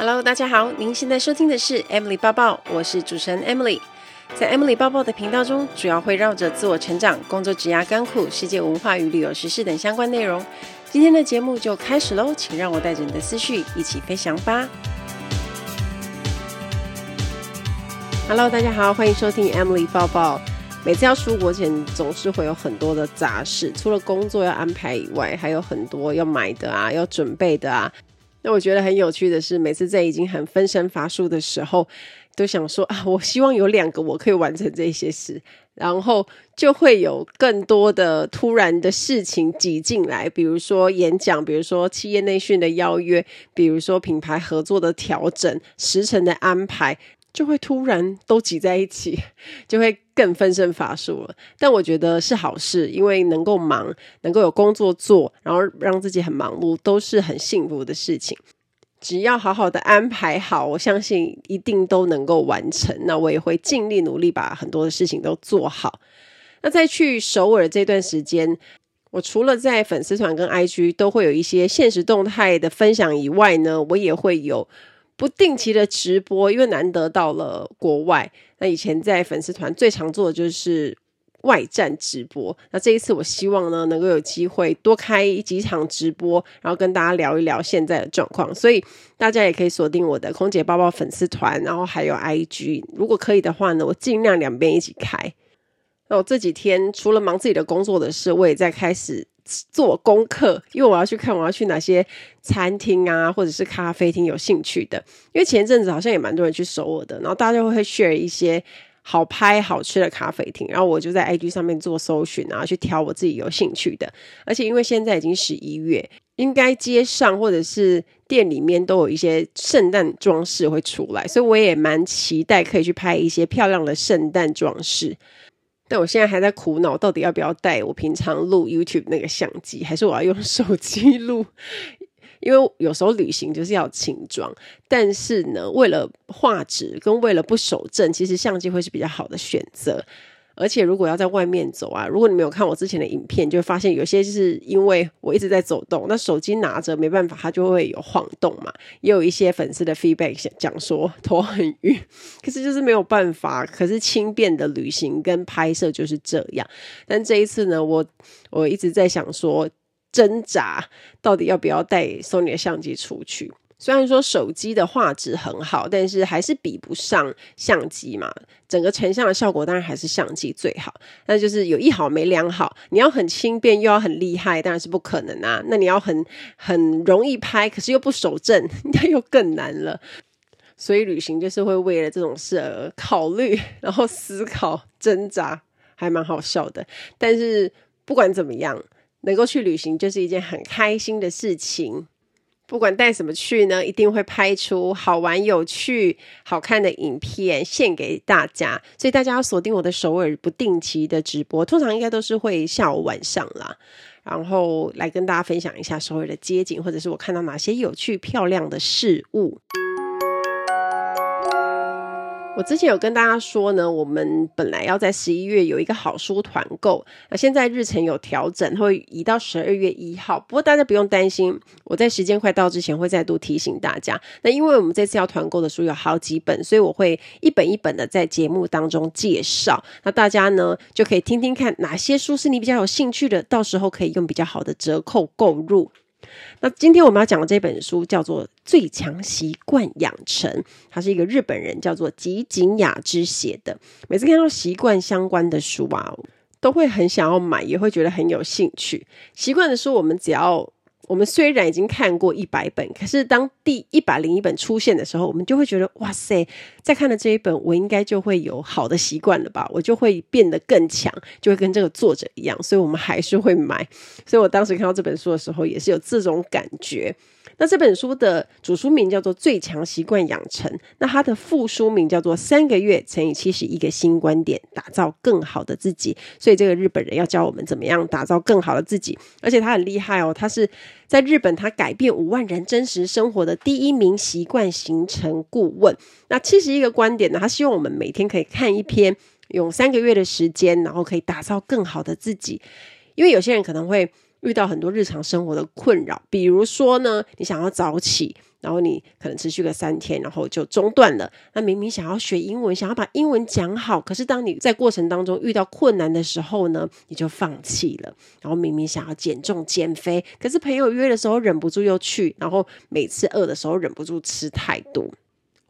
Hello，大家好，您现在收听的是 Emily 抱抱，我是主持人 Emily。在 Emily 抱抱的频道中，主要会绕着自我成长、工作、职涯、甘苦、世界文化与旅游时事等相关内容。今天的节目就开始喽，请让我带着你的思绪一起飞翔吧。Hello，大家好，欢迎收听 Emily 抱抱。每次要出国前，总是会有很多的杂事，除了工作要安排以外，还有很多要买的啊，要准备的啊。那我觉得很有趣的是，每次在已经很分身乏术的时候，都想说啊，我希望有两个我可以完成这些事，然后就会有更多的突然的事情挤进来，比如说演讲，比如说企业内训的邀约，比如说品牌合作的调整、时程的安排。就会突然都挤在一起，就会更分身乏术了。但我觉得是好事，因为能够忙，能够有工作做，然后让自己很忙碌，都是很幸福的事情。只要好好的安排好，我相信一定都能够完成。那我也会尽力努力把很多的事情都做好。那在去首尔这段时间，我除了在粉丝团跟 IG 都会有一些现实动态的分享以外呢，我也会有。不定期的直播，因为难得到了国外。那以前在粉丝团最常做的就是外站直播。那这一次我希望呢，能够有机会多开几场直播，然后跟大家聊一聊现在的状况。所以大家也可以锁定我的空姐包包粉丝团，然后还有 IG。如果可以的话呢，我尽量两边一起开。那我这几天除了忙自己的工作的事，我也在开始。做功课，因为我要去看我要去哪些餐厅啊，或者是咖啡厅有兴趣的。因为前阵子好像也蛮多人去首尔的，然后大家就会 share 一些好拍好吃的咖啡厅，然后我就在 IG 上面做搜寻，然后去挑我自己有兴趣的。而且因为现在已经十一月，应该街上或者是店里面都有一些圣诞装饰会出来，所以我也蛮期待可以去拍一些漂亮的圣诞装饰。但我现在还在苦恼，到底要不要带我平常录 YouTube 那个相机，还是我要用手机录？因为有时候旅行就是要轻装，但是呢，为了画质跟为了不守正，其实相机会是比较好的选择。而且如果要在外面走啊，如果你没有看我之前的影片，就会发现有些是因为我一直在走动，那手机拿着没办法，它就会有晃动嘛。也有一些粉丝的 feedback 讲说 头很晕，可是就是没有办法。可是轻便的旅行跟拍摄就是这样。但这一次呢，我我一直在想说挣扎，到底要不要带 Sony 的相机出去。虽然说手机的画质很好，但是还是比不上相机嘛。整个成像的效果当然还是相机最好。那就是有一好没两好。你要很轻便又要很厉害，当然是不可能啊。那你要很很容易拍，可是又不手震，那又更难了。所以旅行就是会为了这种事而考虑，然后思考挣扎，还蛮好笑的。但是不管怎么样，能够去旅行就是一件很开心的事情。不管带什么去呢，一定会拍出好玩、有趣、好看的影片献给大家。所以大家要锁定我的首尔不定期的直播，通常应该都是会下午晚上啦，然后来跟大家分享一下首尔的街景，或者是我看到哪些有趣漂亮的事物。我之前有跟大家说呢，我们本来要在十一月有一个好书团购，那现在日程有调整，会移到十二月一号。不过大家不用担心，我在时间快到之前会再度提醒大家。那因为我们这次要团购的书有好几本，所以我会一本一本的在节目当中介绍。那大家呢就可以听听看哪些书是你比较有兴趣的，到时候可以用比较好的折扣购入。那今天我们要讲的这本书叫做《最强习惯养成》，它是一个日本人叫做吉井雅之写的。每次看到习惯相关的书啊，都会很想要买，也会觉得很有兴趣。习惯的书，我们只要。我们虽然已经看过一百本，可是当第一百零一本出现的时候，我们就会觉得哇塞，再看了这一本，我应该就会有好的习惯了吧？我就会变得更强，就会跟这个作者一样，所以我们还是会买。所以我当时看到这本书的时候，也是有这种感觉。那这本书的主书名叫做《最强习惯养成》，那它的副书名叫做《三个月乘以七十一个新观点，打造更好的自己》。所以这个日本人要教我们怎么样打造更好的自己，而且他很厉害哦，他是在日本他改变五万人真实生活的第一名习惯形成顾问。那七十一个观点呢，他希望我们每天可以看一篇，用三个月的时间，然后可以打造更好的自己。因为有些人可能会。遇到很多日常生活的困扰，比如说呢，你想要早起，然后你可能持续个三天，然后就中断了。那明明想要学英文，想要把英文讲好，可是当你在过程当中遇到困难的时候呢，你就放弃了。然后明明想要减重减肥，可是朋友约的时候忍不住又去，然后每次饿的时候忍不住吃太多。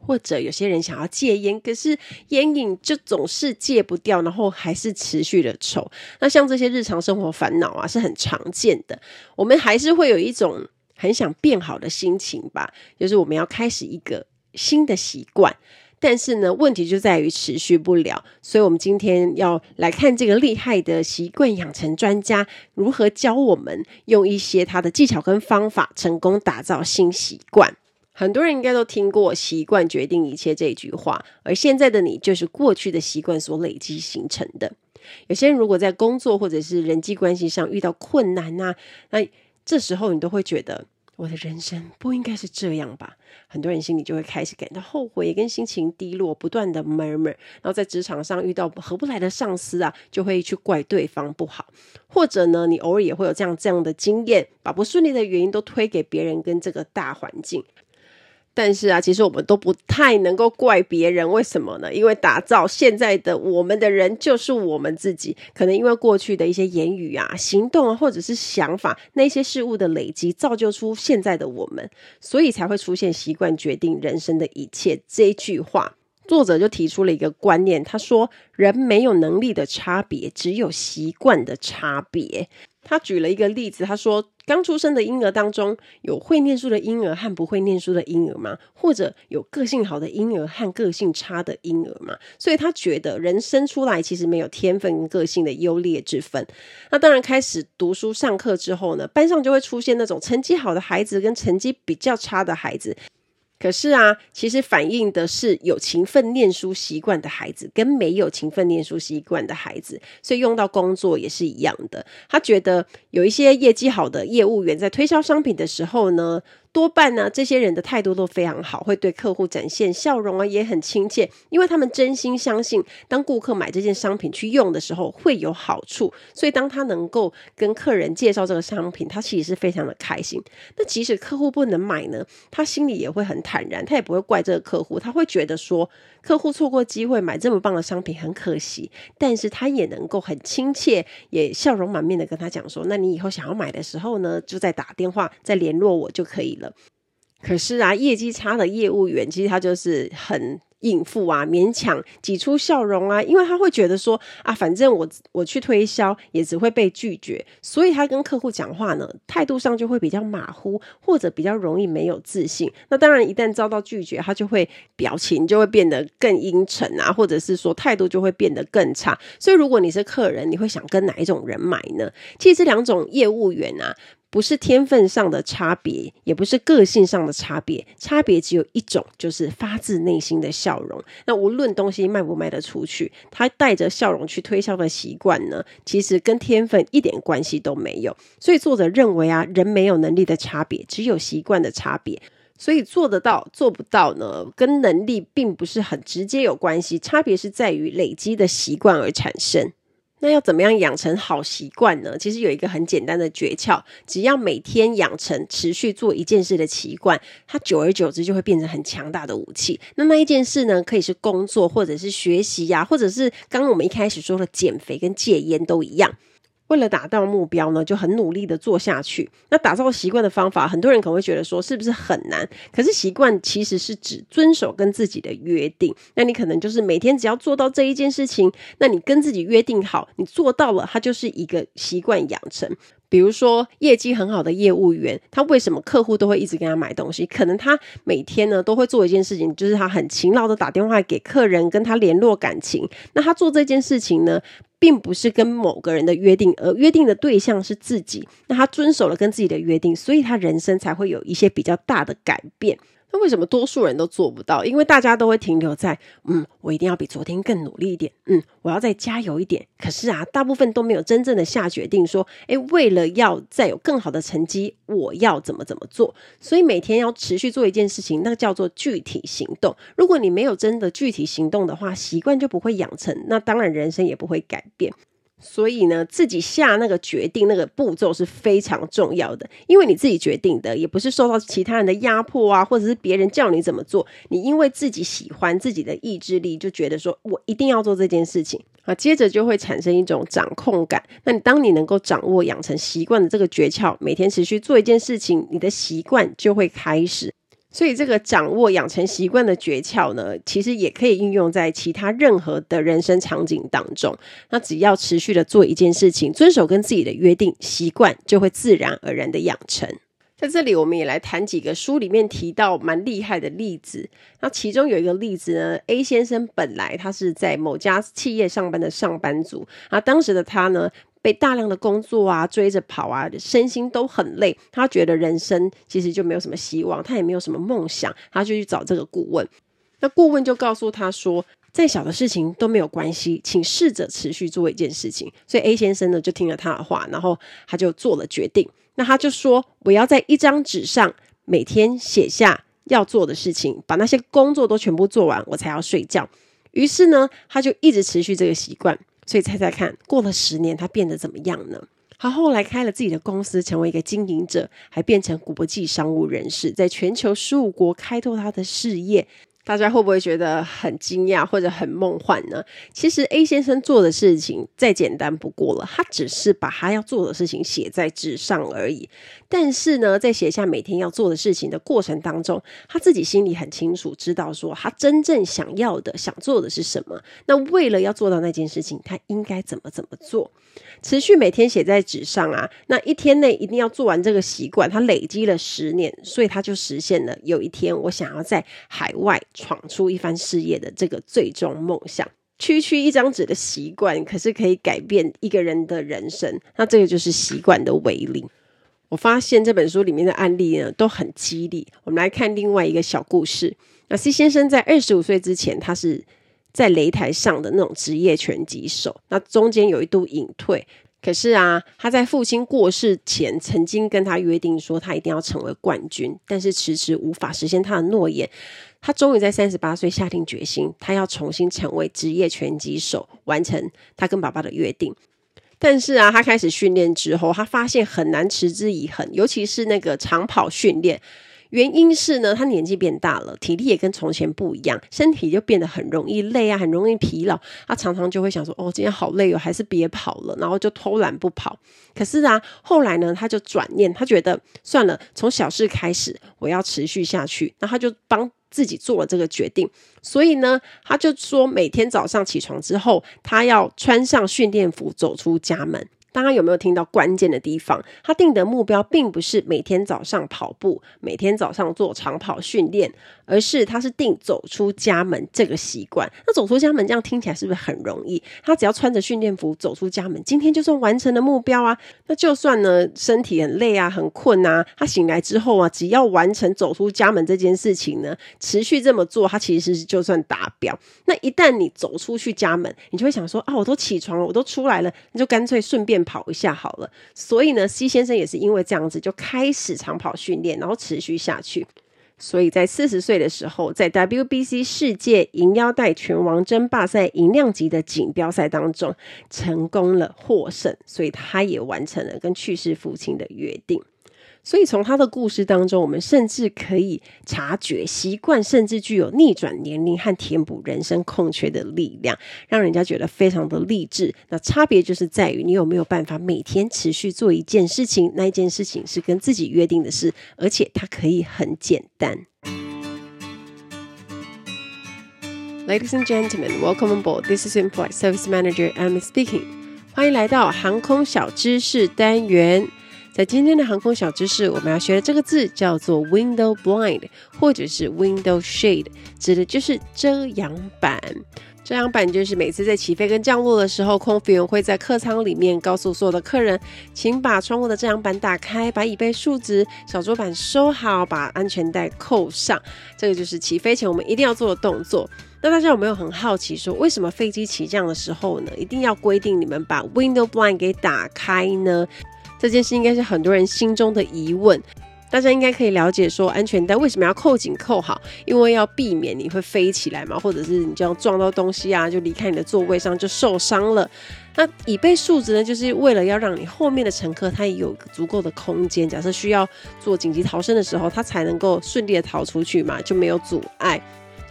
或者有些人想要戒烟，可是烟瘾就总是戒不掉，然后还是持续的抽。那像这些日常生活烦恼啊，是很常见的。我们还是会有一种很想变好的心情吧，就是我们要开始一个新的习惯。但是呢，问题就在于持续不了。所以我们今天要来看这个厉害的习惯养成专家如何教我们用一些他的技巧跟方法，成功打造新习惯。很多人应该都听过“习惯决定一切”这句话，而现在的你就是过去的习惯所累积形成的。有些人如果在工作或者是人际关系上遇到困难啊，那这时候你都会觉得我的人生不应该是这样吧？很多人心里就会开始感到后悔，跟心情低落，不断的 murmur。然后在职场上遇到合不来的上司啊，就会去怪对方不好，或者呢，你偶尔也会有这样这样的经验，把不顺利的原因都推给别人跟这个大环境。但是啊，其实我们都不太能够怪别人，为什么呢？因为打造现在的我们的人就是我们自己。可能因为过去的一些言语啊、行动啊，或者是想法，那些事物的累积，造就出现在的我们，所以才会出现“习惯决定人生的一切”这句话。作者就提出了一个观念，他说：“人没有能力的差别，只有习惯的差别。”他举了一个例子，他说：“刚出生的婴儿当中，有会念书的婴儿和不会念书的婴儿吗？或者有个性好的婴儿和个性差的婴儿吗？”所以他觉得人生出来其实没有天分跟个性的优劣之分。那当然，开始读书上课之后呢，班上就会出现那种成绩好的孩子跟成绩比较差的孩子。可是啊，其实反映的是有勤奋念书习惯的孩子跟没有勤奋念书习惯的孩子，所以用到工作也是一样的。他觉得有一些业绩好的业务员在推销商品的时候呢，多半呢，这些人的态度都非常好，会对客户展现笑容啊，也很亲切，因为他们真心相信，当顾客买这件商品去用的时候会有好处，所以当他能够跟客人介绍这个商品，他其实是非常的开心。那即使客户不能买呢，他心里也会很坦然，他也不会怪这个客户，他会觉得说，客户错过机会买这么棒的商品很可惜，但是他也能够很亲切，也笑容满面的跟他讲说，那你以后想要买的时候呢，就再打电话再联络我就可以了。可是啊，业绩差的业务员其实他就是很应付啊，勉强挤出笑容啊，因为他会觉得说啊，反正我我去推销也只会被拒绝，所以他跟客户讲话呢，态度上就会比较马虎，或者比较容易没有自信。那当然，一旦遭到拒绝，他就会表情就会变得更阴沉啊，或者是说态度就会变得更差。所以，如果你是客人，你会想跟哪一种人买呢？其实这两种业务员啊。不是天分上的差别，也不是个性上的差别，差别只有一种，就是发自内心的笑容。那无论东西卖不卖得出去，他带着笑容去推销的习惯呢，其实跟天分一点关系都没有。所以作者认为啊，人没有能力的差别，只有习惯的差别。所以做得到做不到呢，跟能力并不是很直接有关系，差别是在于累积的习惯而产生。那要怎么样养成好习惯呢？其实有一个很简单的诀窍，只要每天养成持续做一件事的习惯，它久而久之就会变成很强大的武器。那那一件事呢，可以是工作，或者是学习呀、或者是刚刚我们一开始说的减肥跟戒烟都一样。为了达到目标呢，就很努力的做下去。那打造习惯的方法，很多人可能会觉得说，是不是很难？可是习惯其实是指遵守跟自己的约定。那你可能就是每天只要做到这一件事情，那你跟自己约定好，你做到了，它就是一个习惯养成。比如说业绩很好的业务员，他为什么客户都会一直跟他买东西？可能他每天呢都会做一件事情，就是他很勤劳的打电话给客人，跟他联络感情。那他做这件事情呢，并不是跟某个人的约定，而约定的对象是自己。那他遵守了跟自己的约定，所以他人生才会有一些比较大的改变。那为什么多数人都做不到？因为大家都会停留在，嗯，我一定要比昨天更努力一点，嗯，我要再加油一点。可是啊，大部分都没有真正的下决定，说，诶，为了要再有更好的成绩，我要怎么怎么做。所以每天要持续做一件事情，那叫做具体行动。如果你没有真的具体行动的话，习惯就不会养成，那当然人生也不会改变。所以呢，自己下那个决定那个步骤是非常重要的，因为你自己决定的，也不是受到其他人的压迫啊，或者是别人叫你怎么做，你因为自己喜欢自己的意志力，就觉得说我一定要做这件事情啊，接着就会产生一种掌控感。那你当你能够掌握养成习惯的这个诀窍，每天持续做一件事情，你的习惯就会开始。所以，这个掌握养成习惯的诀窍呢，其实也可以运用在其他任何的人生场景当中。那只要持续的做一件事情，遵守跟自己的约定，习惯就会自然而然的养成。在这里，我们也来谈几个书里面提到蛮厉害的例子。那其中有一个例子呢，A 先生本来他是在某家企业上班的上班族，啊，当时的他呢。被大量的工作啊追着跑啊，身心都很累。他觉得人生其实就没有什么希望，他也没有什么梦想，他就去找这个顾问。那顾问就告诉他说，再小的事情都没有关系，请试着持续做一件事情。所以 A 先生呢就听了他的话，然后他就做了决定。那他就说，我要在一张纸上每天写下要做的事情，把那些工作都全部做完，我才要睡觉。于是呢，他就一直持续这个习惯。所以猜猜看，过了十年，他变得怎么样呢？他后来开了自己的公司，成为一个经营者，还变成国际商务人士，在全球十五国开拓他的事业。大家会不会觉得很惊讶或者很梦幻呢？其实 A 先生做的事情再简单不过了，他只是把他要做的事情写在纸上而已。但是呢，在写下每天要做的事情的过程当中，他自己心里很清楚，知道说他真正想要的、想做的是什么。那为了要做到那件事情，他应该怎么怎么做？持续每天写在纸上啊，那一天内一定要做完这个习惯。他累积了十年，所以他就实现了有一天我想要在海外。闯出一番事业的这个最终梦想，区区一张纸的习惯，可是可以改变一个人的人生。那这个就是习惯的威力。我发现这本书里面的案例呢，都很激励。我们来看另外一个小故事。那 C 先生在二十五岁之前，他是在擂台上的那种职业拳击手。那中间有一度隐退。可是啊，他在父亲过世前曾经跟他约定说，他一定要成为冠军，但是迟迟无法实现他的诺言。他终于在三十八岁下定决心，他要重新成为职业拳击手，完成他跟爸爸的约定。但是啊，他开始训练之后，他发现很难持之以恒，尤其是那个长跑训练。原因是呢，他年纪变大了，体力也跟从前不一样，身体就变得很容易累啊，很容易疲劳。他常常就会想说：“哦，今天好累哦，还是别跑了。”然后就偷懒不跑。可是啊，后来呢，他就转念，他觉得算了，从小事开始，我要持续下去。那他就帮自己做了这个决定。所以呢，他就说，每天早上起床之后，他要穿上训练服，走出家门。大家有没有听到关键的地方？他定的目标并不是每天早上跑步，每天早上做长跑训练，而是他是定走出家门这个习惯。那走出家门这样听起来是不是很容易？他只要穿着训练服走出家门，今天就算完成了目标啊。那就算呢身体很累啊，很困啊，他醒来之后啊，只要完成走出家门这件事情呢，持续这么做，他其实就算达标。那一旦你走出去家门，你就会想说啊，我都起床了，我都出来了，你就干脆顺便。跑一下好了，所以呢，C 先生也是因为这样子就开始长跑训练，然后持续下去。所以在四十岁的时候，在 WBC 世界银腰带拳王争霸赛银量级的锦标赛当中，成功了获胜，所以他也完成了跟去世父亲的约定。所以从他的故事当中，我们甚至可以察觉，习惯甚至具有逆转年龄和填补人生空缺的力量，让人家觉得非常的励志。那差别就是在于你有没有办法每天持续做一件事情，那一件事情是跟自己约定的事，而且它可以很简单。Ladies and gentlemen, welcome on board. This is In-Flight Service Manager Emily speaking. 欢迎来到航空小知识单元。在今天的航空小知识，我们要学的这个字叫做 window blind，或者是 window shade，指的就是遮阳板。遮阳板就是每次在起飞跟降落的时候，空服员会在客舱里面告诉所有的客人，请把窗户的遮阳板打开，把椅背竖直，小桌板收好，把安全带扣上。这个就是起飞前我们一定要做的动作。那大家有没有很好奇说，为什么飞机起降的时候呢，一定要规定你们把 window blind 给打开呢？这件事应该是很多人心中的疑问。大家应该可以了解说，安全带为什么要扣紧扣好？因为要避免你会飞起来嘛，或者是你这样撞到东西啊，就离开你的座位上就受伤了。那椅背竖直呢，就是为了要让你后面的乘客他也有足够的空间，假设需要做紧急逃生的时候，他才能够顺利的逃出去嘛，就没有阻碍。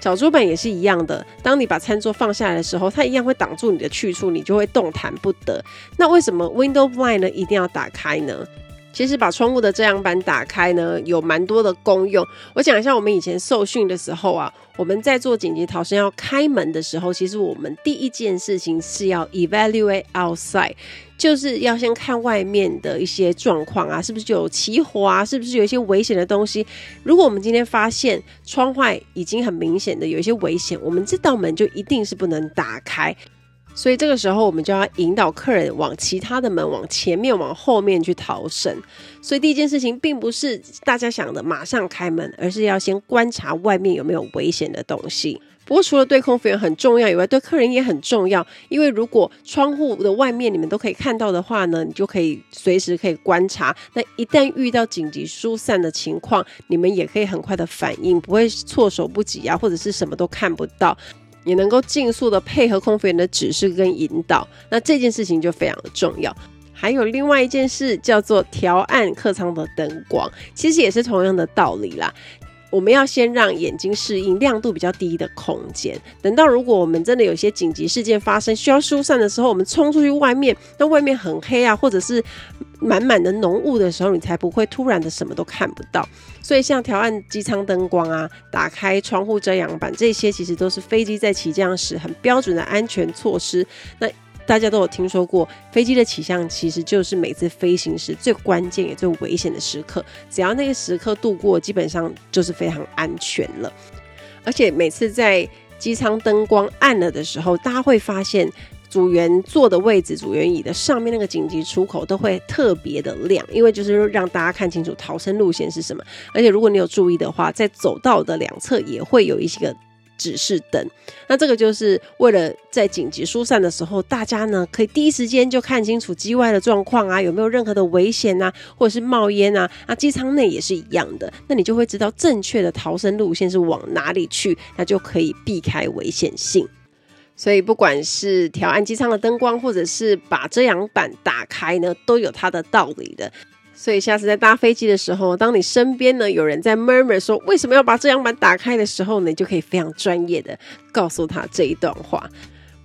小桌板也是一样的，当你把餐桌放下来的时候，它一样会挡住你的去处，你就会动弹不得。那为什么 window blind 呢一定要打开呢？其实把窗户的遮阳板打开呢，有蛮多的功用。我讲一下，我们以前受训的时候啊，我们在做紧急逃生要开门的时候，其实我们第一件事情是要 evaluate outside，就是要先看外面的一些状况啊，是不是有起火啊，是不是有一些危险的东西。如果我们今天发现窗外已经很明显的有一些危险，我们这道门就一定是不能打开。所以这个时候，我们就要引导客人往其他的门、往前面、往后面去逃生。所以第一件事情，并不是大家想的马上开门，而是要先观察外面有没有危险的东西。不过，除了对空服员很重要以外，对客人也很重要。因为如果窗户的外面你们都可以看到的话呢，你就可以随时可以观察。那一旦遇到紧急疏散的情况，你们也可以很快的反应，不会措手不及啊，或者是什么都看不到。也能够尽速的配合空服员的指示跟引导，那这件事情就非常的重要。还有另外一件事叫做调暗客舱的灯光，其实也是同样的道理啦。我们要先让眼睛适应亮度比较低的空间，等到如果我们真的有些紧急事件发生，需要疏散的时候，我们冲出去外面，那外面很黑啊，或者是满满的浓雾的时候，你才不会突然的什么都看不到。所以像调暗机舱灯光啊，打开窗户遮阳板，这些其实都是飞机在起降时很标准的安全措施。那大家都有听说过，飞机的起降其实就是每次飞行时最关键也最危险的时刻。只要那个时刻度过，基本上就是非常安全了。而且每次在机舱灯光暗了的时候，大家会发现组员坐的位置、组员椅的上面那个紧急出口都会特别的亮，因为就是让大家看清楚逃生路线是什么。而且如果你有注意的话，在走道的两侧也会有一些个。指示灯，那这个就是为了在紧急疏散的时候，大家呢可以第一时间就看清楚机外的状况啊，有没有任何的危险啊，或者是冒烟啊，啊，机舱内也是一样的，那你就会知道正确的逃生路线是往哪里去，那就可以避开危险性。所以不管是调暗机舱的灯光，或者是把遮阳板打开呢，都有它的道理的。所以下次在搭飞机的时候，当你身边呢有人在 murmur 说为什么要把遮阳板打开的时候呢，你就可以非常专业的告诉他这一段话。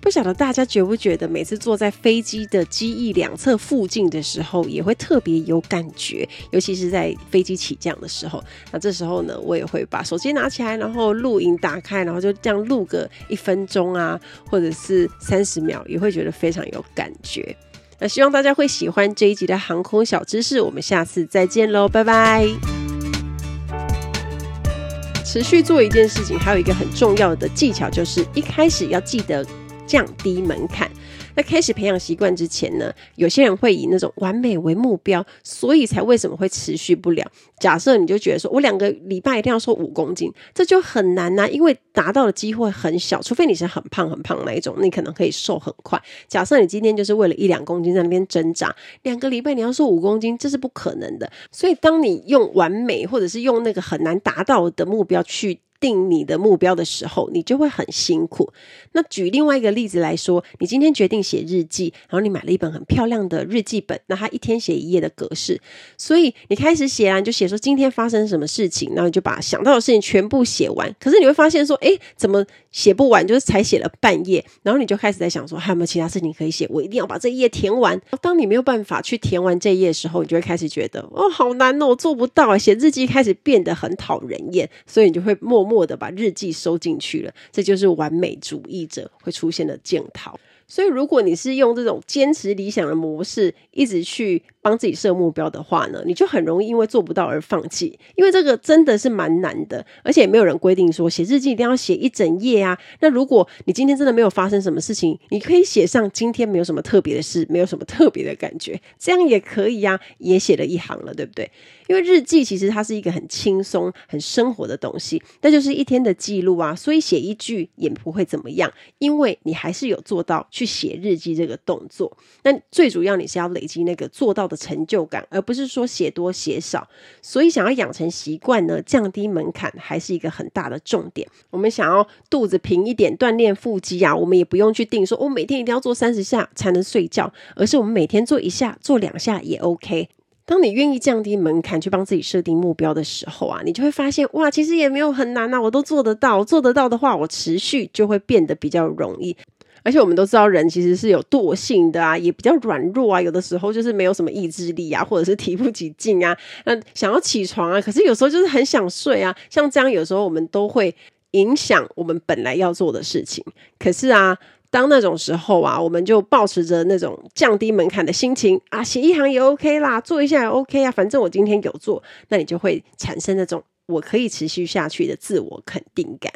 不晓得大家觉不觉得，每次坐在飞机的机翼两侧附近的时候，也会特别有感觉，尤其是在飞机起降的时候。那这时候呢，我也会把手机拿起来，然后录影打开，然后就这样录个一分钟啊，或者是三十秒，也会觉得非常有感觉。那希望大家会喜欢这一集的航空小知识，我们下次再见喽，拜拜。持续做一件事情，还有一个很重要的技巧，就是一开始要记得降低门槛。在开始培养习惯之前呢，有些人会以那种完美为目标，所以才为什么会持续不了？假设你就觉得说我两个礼拜一定要瘦五公斤，这就很难呐、因为达到的机会很小，除非你是很胖很胖那一种，你可能可以瘦很快。假设你今天就是为了一两公斤在那边挣扎，两个礼拜你要瘦五公斤，这是不可能的。所以当你用完美或者是用那个很难达到的目标去。定你的目标的时候，你就会很辛苦。那举另外一个例子来说，你今天决定写日记，然后你买了一本很漂亮的日记本，那它一天写一页的格式，所以你开始写啊，你就写说今天发生什么事情，然后你就把想到的事情全部写完。可是你会发现说，诶，怎么写不完？就是才写了半页，然后你就开始在想说，还有没有其他事情可以写？我一定要把这一页填完。当你没有办法去填完这一页的时候，你就会开始觉得，哦，好难哦，我做不到啊。写日记开始变得很讨人厌，所以你就会默默。默的把日记收进去了，这就是完美主义者会出现的检讨。所以，如果你是用这种坚持理想的模式，一直去帮自己设目标的话呢，你就很容易因为做不到而放弃。因为这个真的是蛮难的，而且也没有人规定说写日记一定要写一整页啊。那如果你今天真的没有发生什么事情，你可以写上今天没有什么特别的事，没有什么特别的感觉，这样也可以呀，也写了一行了，对不对？因为日记其实它是一个很轻松、很生活的东西，那就是一天的记录啊，所以写一句也不会怎么样，因为你还是有做到去写日记这个动作。那最主要你是要累积那个做到的成就感，而不是说写多写少。所以想要养成习惯呢，降低门槛还是一个很大的重点。我们想要肚子平一点，锻炼腹肌啊，我们也不用去定说，我每天一定要做三十下才能睡觉，而是我们每天做一下、做两下也 OK。当你愿意降低门槛去帮自己设定目标的时候啊，你就会发现哇，其实也没有很难呐，我都做得到。做得到的话，我持续就会变得比较容易。而且我们都知道，人其实是有惰性的啊，也比较软弱啊，有的时候就是没有什么意志力啊，或者是提不起劲啊，那想要起床啊，可是有时候就是很想睡啊。像这样，有时候我们都会影响我们本来要做的事情。可是啊。当那种时候啊，我们就抱持着那种降低门槛的心情啊，写一行也 OK 啦，做一下也 OK 啊，反正我今天有做，那你就会产生那种我可以持续下去的自我肯定感。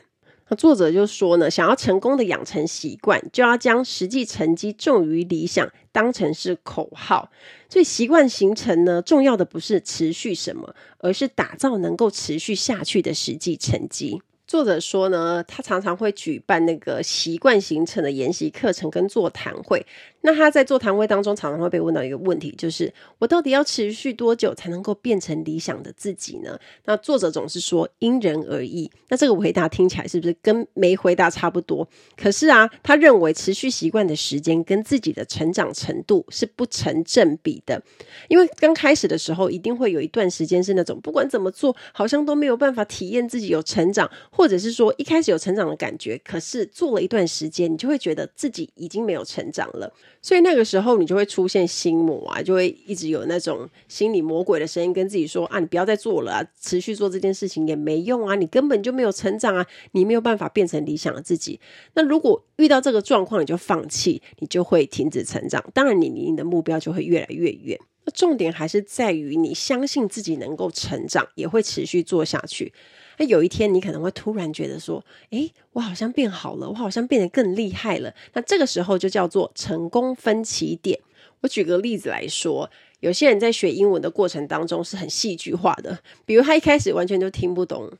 那作者就说呢，想要成功的养成习惯，就要将实际成绩重于理想当成是口号。所以习惯形成呢，重要的不是持续什么，而是打造能够持续下去的实际成绩。作者说呢，他常常会举办那个习惯形成的研习课程跟座谈会。那他在座谈会当中，常常会被问到一个问题，就是我到底要持续多久才能够变成理想的自己呢？那作者总是说因人而异。那这个回答听起来是不是跟没回答差不多？可是啊，他认为持续习惯的时间跟自己的成长程度是不成正比的。因为刚开始的时候，一定会有一段时间是那种不管怎么做，好像都没有办法体验自己有成长，或者是说一开始有成长的感觉，可是做了一段时间，你就会觉得自己已经没有成长了。所以那个时候，你就会出现心魔啊，就会一直有那种心理魔鬼的声音跟自己说啊，你不要再做了啊，持续做这件事情也没用啊，你根本就没有成长啊，你没有办法变成理想的自己。那如果遇到这个状况，你就放弃，你就会停止成长，当然你离你的目标就会越来越远。那重点还是在于你相信自己能够成长，也会持续做下去。那有一天，你可能会突然觉得说：“诶，我好像变好了，我好像变得更厉害了。”那这个时候就叫做成功分歧点。我举个例子来说，有些人在学英文的过程当中是很戏剧化的，比如他一开始完全就听不懂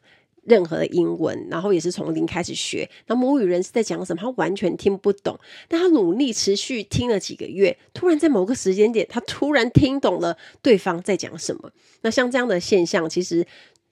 任何的英文，然后也是从零开始学。那母语人是在讲什么，他完全听不懂，但他努力持续听了几个月，突然在某个时间点，他突然听懂了对方在讲什么。那像这样的现象，其实。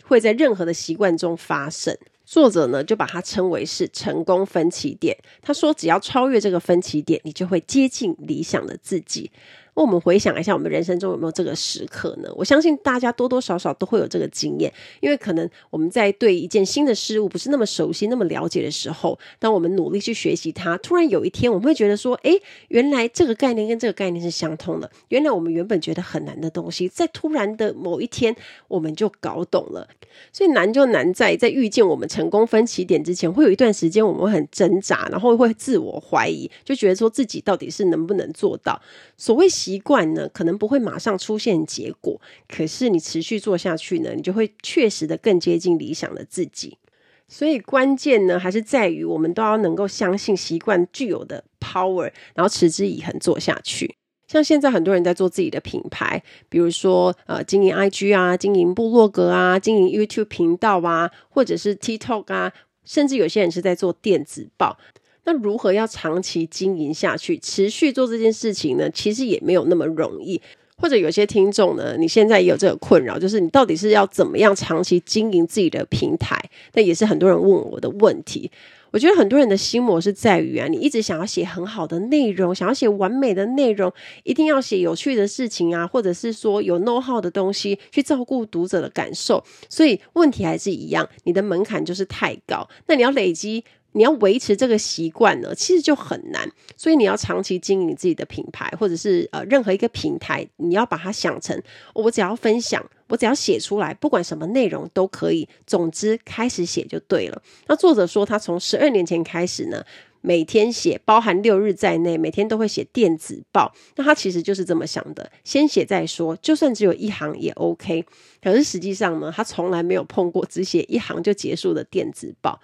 会在任何的习惯中发生。作者呢，就把它称为是成功分歧点。他说，只要超越这个分歧点，你就会接近理想的自己。那我们回想一下，我们人生中有没有这个时刻呢？我相信大家多多少少都会有这个经验，因为可能我们在对一件新的事物不是那么熟悉、那么了解的时候，当我们努力去学习它，突然有一天我们会觉得说：“诶，原来这个概念跟这个概念是相通的。原来我们原本觉得很难的东西，在突然的某一天，我们就搞懂了。所以难就难在，在遇见我们成功分歧点之前，会有一段时间我们会很挣扎，然后会自我怀疑，就觉得说自己到底是能不能做到。所谓习惯呢，可能不会马上出现结果，可是你持续做下去呢，你就会确实的更接近理想的自己。所以关键呢，还是在于我们都要能够相信习惯具有的 power，然后持之以恒做下去。像现在很多人在做自己的品牌，比如说呃经营 IG 啊，经营部落格啊，经营 YouTube 频道啊，或者是 TikTok 啊，甚至有些人是在做电子报。那如何要长期经营下去，持续做这件事情呢？其实也没有那么容易。或者有些听众呢，你现在也有这个困扰，就是你到底是要怎么样长期经营自己的平台？那也是很多人问我的问题。我觉得很多人的心魔是在于啊，你一直想要写很好的内容，想要写完美的内容，一定要写有趣的事情啊，或者是说有 know how 的东西去照顾读者的感受。所以问题还是一样，你的门槛就是太高。那你要累积。你要维持这个习惯呢，其实就很难。所以你要长期经营自己的品牌，或者是呃任何一个平台，你要把它想成，我只要分享，我只要写出来，不管什么内容都可以。总之开始写就对了。那作者说他从十二年前开始呢，每天写，包含六日在内，每天都会写电子报。那他其实就是这么想的，先写再说，就算只有一行也 OK。可是实际上呢，他从来没有碰过只写一行就结束的电子报。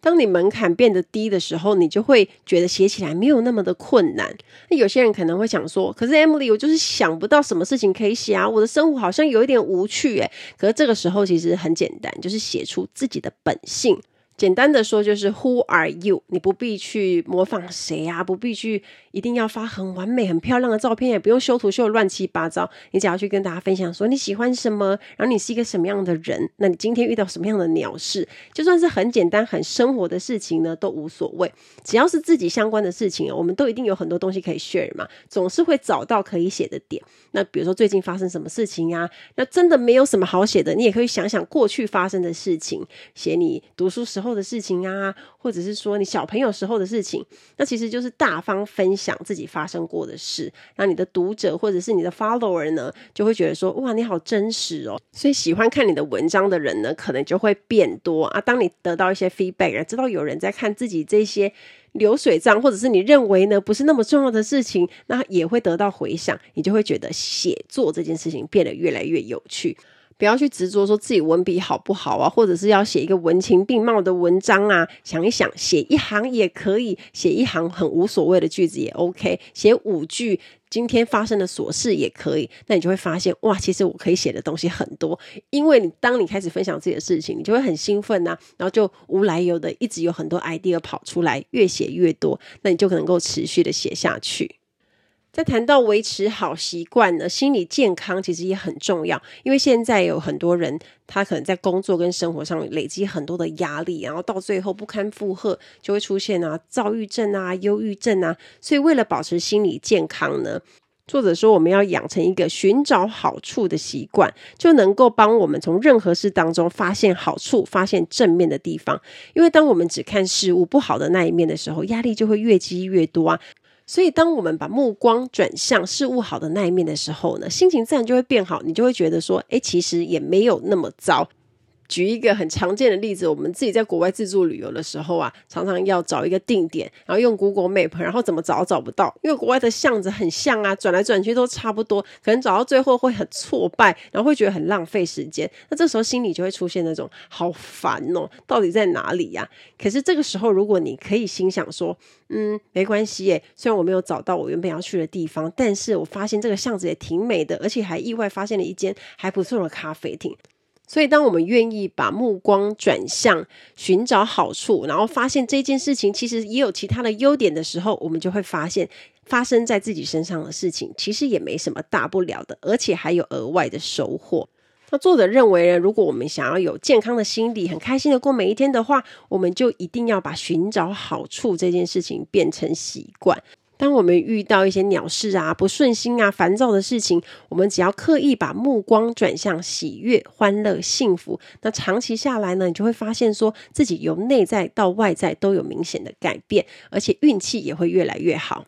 当你门槛变得低的时候，你就会觉得写起来没有那么的困难。那有些人可能会想说，可是 Emily，我就是想不到什么事情可以写啊，我的生活好像有一点无趣诶。可是这个时候其实很简单，就是写出自己的本性。简单的说就是 Who are you？你不必去模仿谁啊，不必去一定要发很完美、很漂亮的照片，也不用修图修乱七八糟。你只要去跟大家分享说你喜欢什么，然后你是一个什么样的人，那你今天遇到什么样的鸟事，就算是很简单、很生活的事情呢，都无所谓。只要是自己相关的事情，我们都一定有很多东西可以 share 嘛，总是会找到可以写的点。那比如说最近发生什么事情啊？那真的没有什么好写的，你也可以想想过去发生的事情，写你读书时候的事情啊，或者是说你小朋友时候的事情，那其实就是大方分享自己发生过的事。那你的读者或者是你的 follower 呢，就会觉得说，哇，你好真实哦。所以喜欢看你的文章的人呢，可能就会变多啊。当你得到一些 feedback，知道有人在看自己这些流水账，或者是你认为呢不是那么重要的事情，那也会得到回响，你就会觉得写作这件事情变得越来越有趣。不要去执着说自己文笔好不好啊，或者是要写一个文情并茂的文章啊。想一想，写一行也可以，写一行很无所谓的句子也 OK，写五句今天发生的琐事也可以。那你就会发现，哇，其实我可以写的东西很多。因为你当你开始分享自己的事情，你就会很兴奋呐、啊，然后就无来由的一直有很多 idea 跑出来，越写越多，那你就能够持续的写下去。在谈到维持好习惯呢，心理健康其实也很重要。因为现在有很多人，他可能在工作跟生活上累积很多的压力，然后到最后不堪负荷，就会出现啊躁郁症啊、忧郁症啊。所以为了保持心理健康呢，作者说我们要养成一个寻找好处的习惯，就能够帮我们从任何事当中发现好处、发现正面的地方。因为当我们只看事物不好的那一面的时候，压力就会越积越多啊。所以，当我们把目光转向事物好的那一面的时候呢，心情自然就会变好。你就会觉得说，哎，其实也没有那么糟。举一个很常见的例子，我们自己在国外自助旅游的时候啊，常常要找一个定点，然后用 Google Map，然后怎么找找不到，因为国外的巷子很像啊，转来转去都差不多，可能找到最后会很挫败，然后会觉得很浪费时间。那这时候心里就会出现那种好烦哦，到底在哪里呀？可是这个时候，如果你可以心想说，嗯，没关系耶，虽然我没有找到我原本要去的地方，但是我发现这个巷子也挺美的，而且还意外发现了一间还不错的咖啡厅。所以，当我们愿意把目光转向寻找好处，然后发现这件事情其实也有其他的优点的时候，我们就会发现发生在自己身上的事情其实也没什么大不了的，而且还有额外的收获。那作者认为呢，如果我们想要有健康的心理，很开心的过每一天的话，我们就一定要把寻找好处这件事情变成习惯。当我们遇到一些鸟事啊、不顺心啊、烦躁的事情，我们只要刻意把目光转向喜悦、欢乐、幸福，那长期下来呢，你就会发现说自己由内在到外在都有明显的改变，而且运气也会越来越好。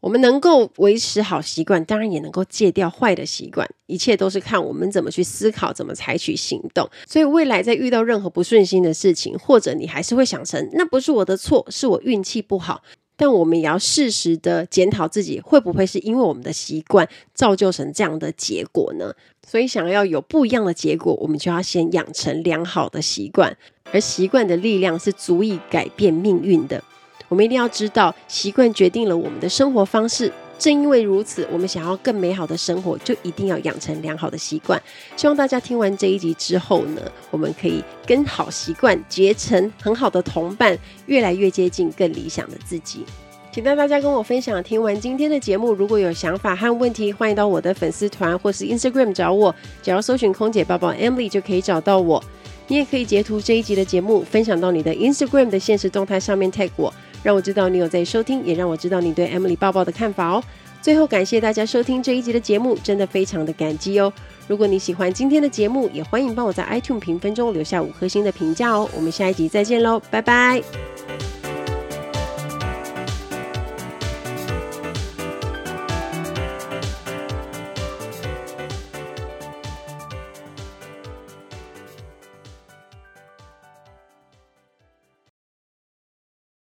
我们能够维持好习惯，当然也能够戒掉坏的习惯，一切都是看我们怎么去思考、怎么采取行动。所以未来在遇到任何不顺心的事情，或者你还是会想成那不是我的错，是我运气不好。但我们也要适时的检讨自己，会不会是因为我们的习惯造就成这样的结果呢？所以想要有不一样的结果，我们就要先养成良好的习惯，而习惯的力量是足以改变命运的。我们一定要知道，习惯决定了我们的生活方式。正因为如此，我们想要更美好的生活，就一定要养成良好的习惯。希望大家听完这一集之后呢，我们可以跟好习惯结成很好的同伴，越来越接近更理想的自己。期待大家跟我分享。听完今天的节目，如果有想法和问题，欢迎到我的粉丝团或是 Instagram 找我，只要搜寻空姐抱抱 Emily 就可以找到我。你也可以截图这一集的节目，分享到你的 Instagram 的现实动态上面 tag 我。让我知道你有在收听，也让我知道你对 Emily 抱抱的看法哦。最后，感谢大家收听这一集的节目，真的非常的感激哦。如果你喜欢今天的节目，也欢迎帮我在 iTunes 评分中留下五颗星的评价哦。我们下一集再见喽，拜拜。